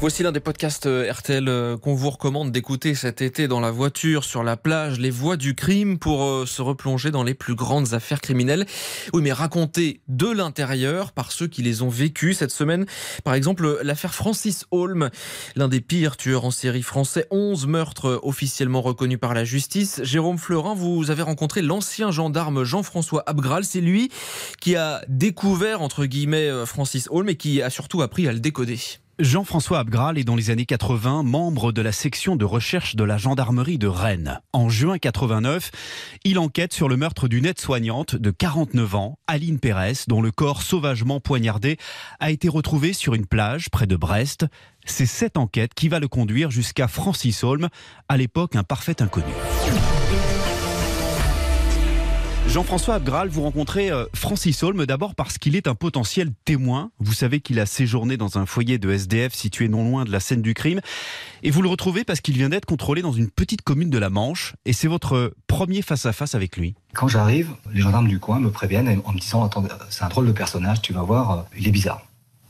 Voici l'un des podcasts euh, RTL euh, qu'on vous recommande d'écouter cet été dans la voiture, sur la plage, les voies du crime pour euh, se replonger dans les plus grandes affaires criminelles. Oui, mais racontées de l'intérieur par ceux qui les ont vécues cette semaine. Par exemple, l'affaire Francis Holm, l'un des pires tueurs en série français, 11 meurtres officiellement reconnus par la justice. Jérôme Fleurin, vous avez rencontré l'ancien gendarme Jean-François Abgral. C'est lui qui a découvert, entre guillemets, Francis Holm et qui a surtout appris à le décoder. Jean-François Abgral est dans les années 80 membre de la section de recherche de la gendarmerie de Rennes. En juin 89, il enquête sur le meurtre d'une aide-soignante de 49 ans, Aline Pérez, dont le corps sauvagement poignardé a été retrouvé sur une plage près de Brest. C'est cette enquête qui va le conduire jusqu'à Francis Holm, à l'époque un parfait inconnu. Jean-François Abgral, vous rencontrez euh, Francis Holm d'abord parce qu'il est un potentiel témoin. Vous savez qu'il a séjourné dans un foyer de SDF situé non loin de la scène du crime. Et vous le retrouvez parce qu'il vient d'être contrôlé dans une petite commune de la Manche. Et c'est votre premier face-à-face avec lui. Quand j'arrive, les gendarmes du coin me préviennent en me disant Attends, c'est un drôle de personnage, tu vas voir, euh, il est bizarre.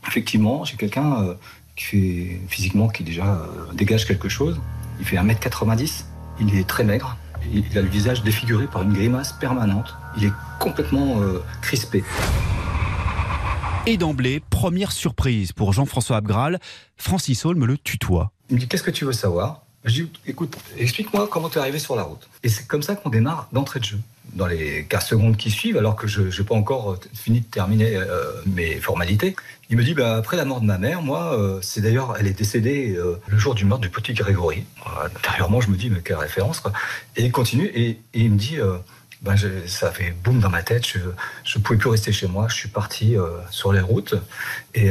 Effectivement, j'ai quelqu'un euh, qui fait physiquement, qui déjà dégage quelque chose. Il fait 1m90, il est très maigre il a le visage défiguré par une grimace permanente. Il est complètement euh, crispé. Et d'emblée, première surprise pour Jean-François Abgral, Francis Holm le tutoie. Il me dit Qu'est-ce que tu veux savoir? Je dis Écoute, explique-moi comment tu es arrivé sur la route. Et c'est comme ça qu'on démarre d'entrée de jeu dans les 15 secondes qui suivent, alors que je n'ai pas encore euh, fini de terminer euh, mes formalités, il me dit bah, après la mort de ma mère, moi, euh, c'est d'ailleurs, elle est décédée le jour du meurtre du petit Grégory. intérieurement, je me dis mais quelle référence. Et il continue et, il me dit bah, ça fait boum dans ma tête, je ne pouvais plus rester chez moi, je suis parti sur les routes et,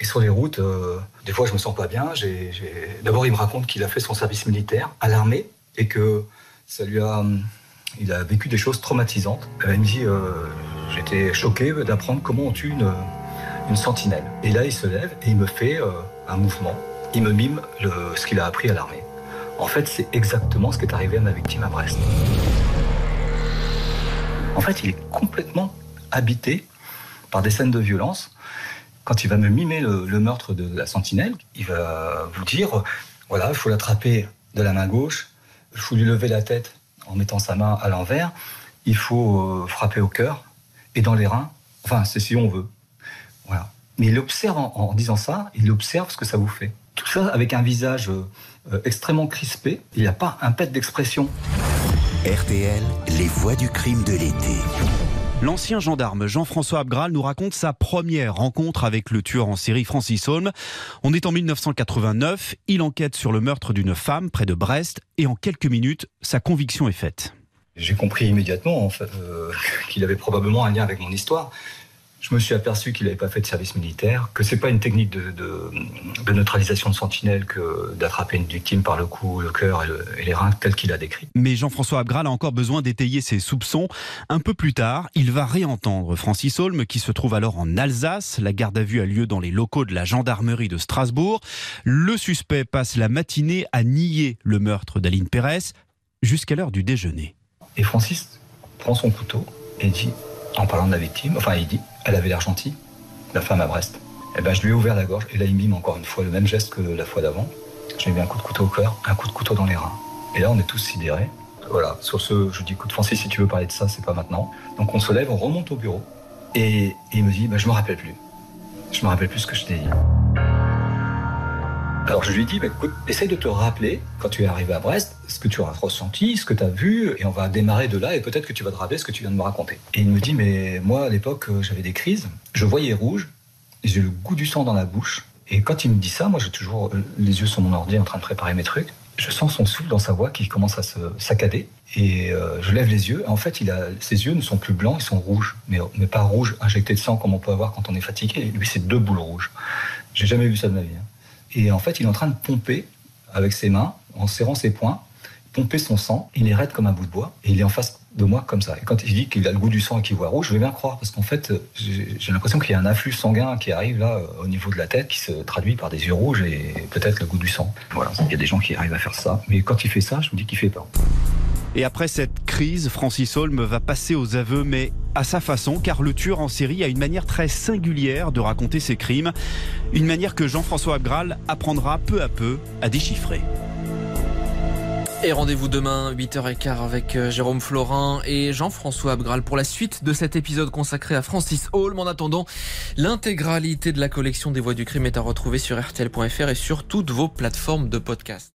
et sur les routes, des fois je me sens pas bien. D'abord, il me raconte qu'il a fait son service militaire à l'armée et que ça lui a il a vécu des choses traumatisantes. Il me dit J'étais choqué d'apprendre comment on tue une, une, sentinelle. Et là, il se lève et il me fait euh, un mouvement. Il me mime ce qu'il a appris à l'armée. En fait, c'est exactement ce qui est arrivé à ma victime à Brest. En fait, il est complètement habité par des scènes de violence. Quand il va me mimer le meurtre de la sentinelle, il va vous dire voilà, il faut l'attraper de la main gauche, il faut lui lever la tête en mettant sa main à l'envers, il faut euh, frapper au cœur et dans les reins. Enfin, c'est si on veut. Voilà. Mais il observe en, disant ça, il observe ce que ça vous fait. Tout ça avec un visage euh, euh, extrêmement crispé. Il n'y a pas un pet d'expression. RTL, les voix du crime de l'été. L'ancien gendarme Jean-François Abgral nous raconte sa première rencontre avec le tueur en série Francis Holm. On est en 1989, il enquête sur le meurtre d'une femme près de Brest et en quelques minutes, sa conviction est faite. J'ai compris immédiatement euh, qu'il avait probablement un lien avec mon histoire je me suis aperçu qu'il n'avait pas fait de service militaire, que c'est pas une technique de, neutralisation de sentinelle que d'attraper une victime par le cou, le cœur et, les reins tel qu'il a décrit. Mais Jean-François Abgral a encore besoin d'étayer ses soupçons. Un peu plus tard, il va réentendre Francis Holm qui se trouve alors en Alsace. La garde à vue a lieu dans les locaux de la gendarmerie de Strasbourg. Le suspect passe la matinée à nier le meurtre d'Aline Pérez jusqu'à l'heure du déjeuner. Et Francis prend son couteau et dit en parlant de la victime, enfin il dit, elle avait l'air gentille, la femme à Brest. Et eh ben je lui ai ouvert la gorge et là il mime encore une fois le même geste que la fois d'avant. Je lui ai mis un coup de couteau au cœur, un coup de couteau dans les reins. Et là on est tous sidérés. Voilà, sur ce, je dis écoute Francis, si tu veux parler de ça, c'est pas maintenant. Donc on se lève, on remonte au bureau et, il me dit, bah, je me rappelle plus. Je me rappelle plus ce que je t'ai dit. Alors je lui dis, bah, écoute, essaye de te rappeler, quand tu es arrivé à Brest, ce que tu as ressenti, ce que tu as vu, et on va démarrer de là, et peut-être que tu vas te rappeler ce que tu viens de me raconter. Et il me dit, mais moi, à l'époque, euh, j'avais des crises, je voyais rouge, j'ai le goût du sang dans la bouche, et quand il me dit ça, moi, j'ai toujours euh, les yeux sur mon ordi en train de préparer mes trucs, je sens son souffle dans sa voix qui commence à se saccader, et euh, je lève les yeux, en fait, ses yeux ne sont plus blancs, ils sont rouges, mais, mais pas rouges injectés de sang comme on peut avoir quand on est fatigué, lui, c'est deux boules rouges. J'ai jamais vu ça de ma vie. Hein. Et en fait, il est en train de pomper avec ses mains, en serrant ses poings, pomper son sang. Il est raide comme un bout de bois et il est en face de moi comme ça. Et quand il dit qu'il a le goût du sang et qu'il voit rouge, je vais bien croire parce qu'en fait, j'ai l'impression qu'il y a un afflux sanguin qui arrive là au niveau de la tête qui se traduit par des yeux rouges et peut-être le goût du sang. Voilà, il y a des gens qui arrivent à faire ça. Mais quand il fait ça, je me dis qu'il fait peur. Et après cette crise, Francis Holm va passer aux aveux, mais à sa façon, car le tueur en série a une manière très singulière de raconter ses crimes, une manière que Jean-François Abgral apprendra peu à peu à déchiffrer. Et rendez-vous demain, 8h15 avec euh, Jérôme Florin et Jean-François Abgral pour la suite de cet épisode consacré à Francis Holm. En attendant, l'intégralité de la collection des voix du crime est à retrouver sur RTL.fr et sur toutes vos plateformes de podcast.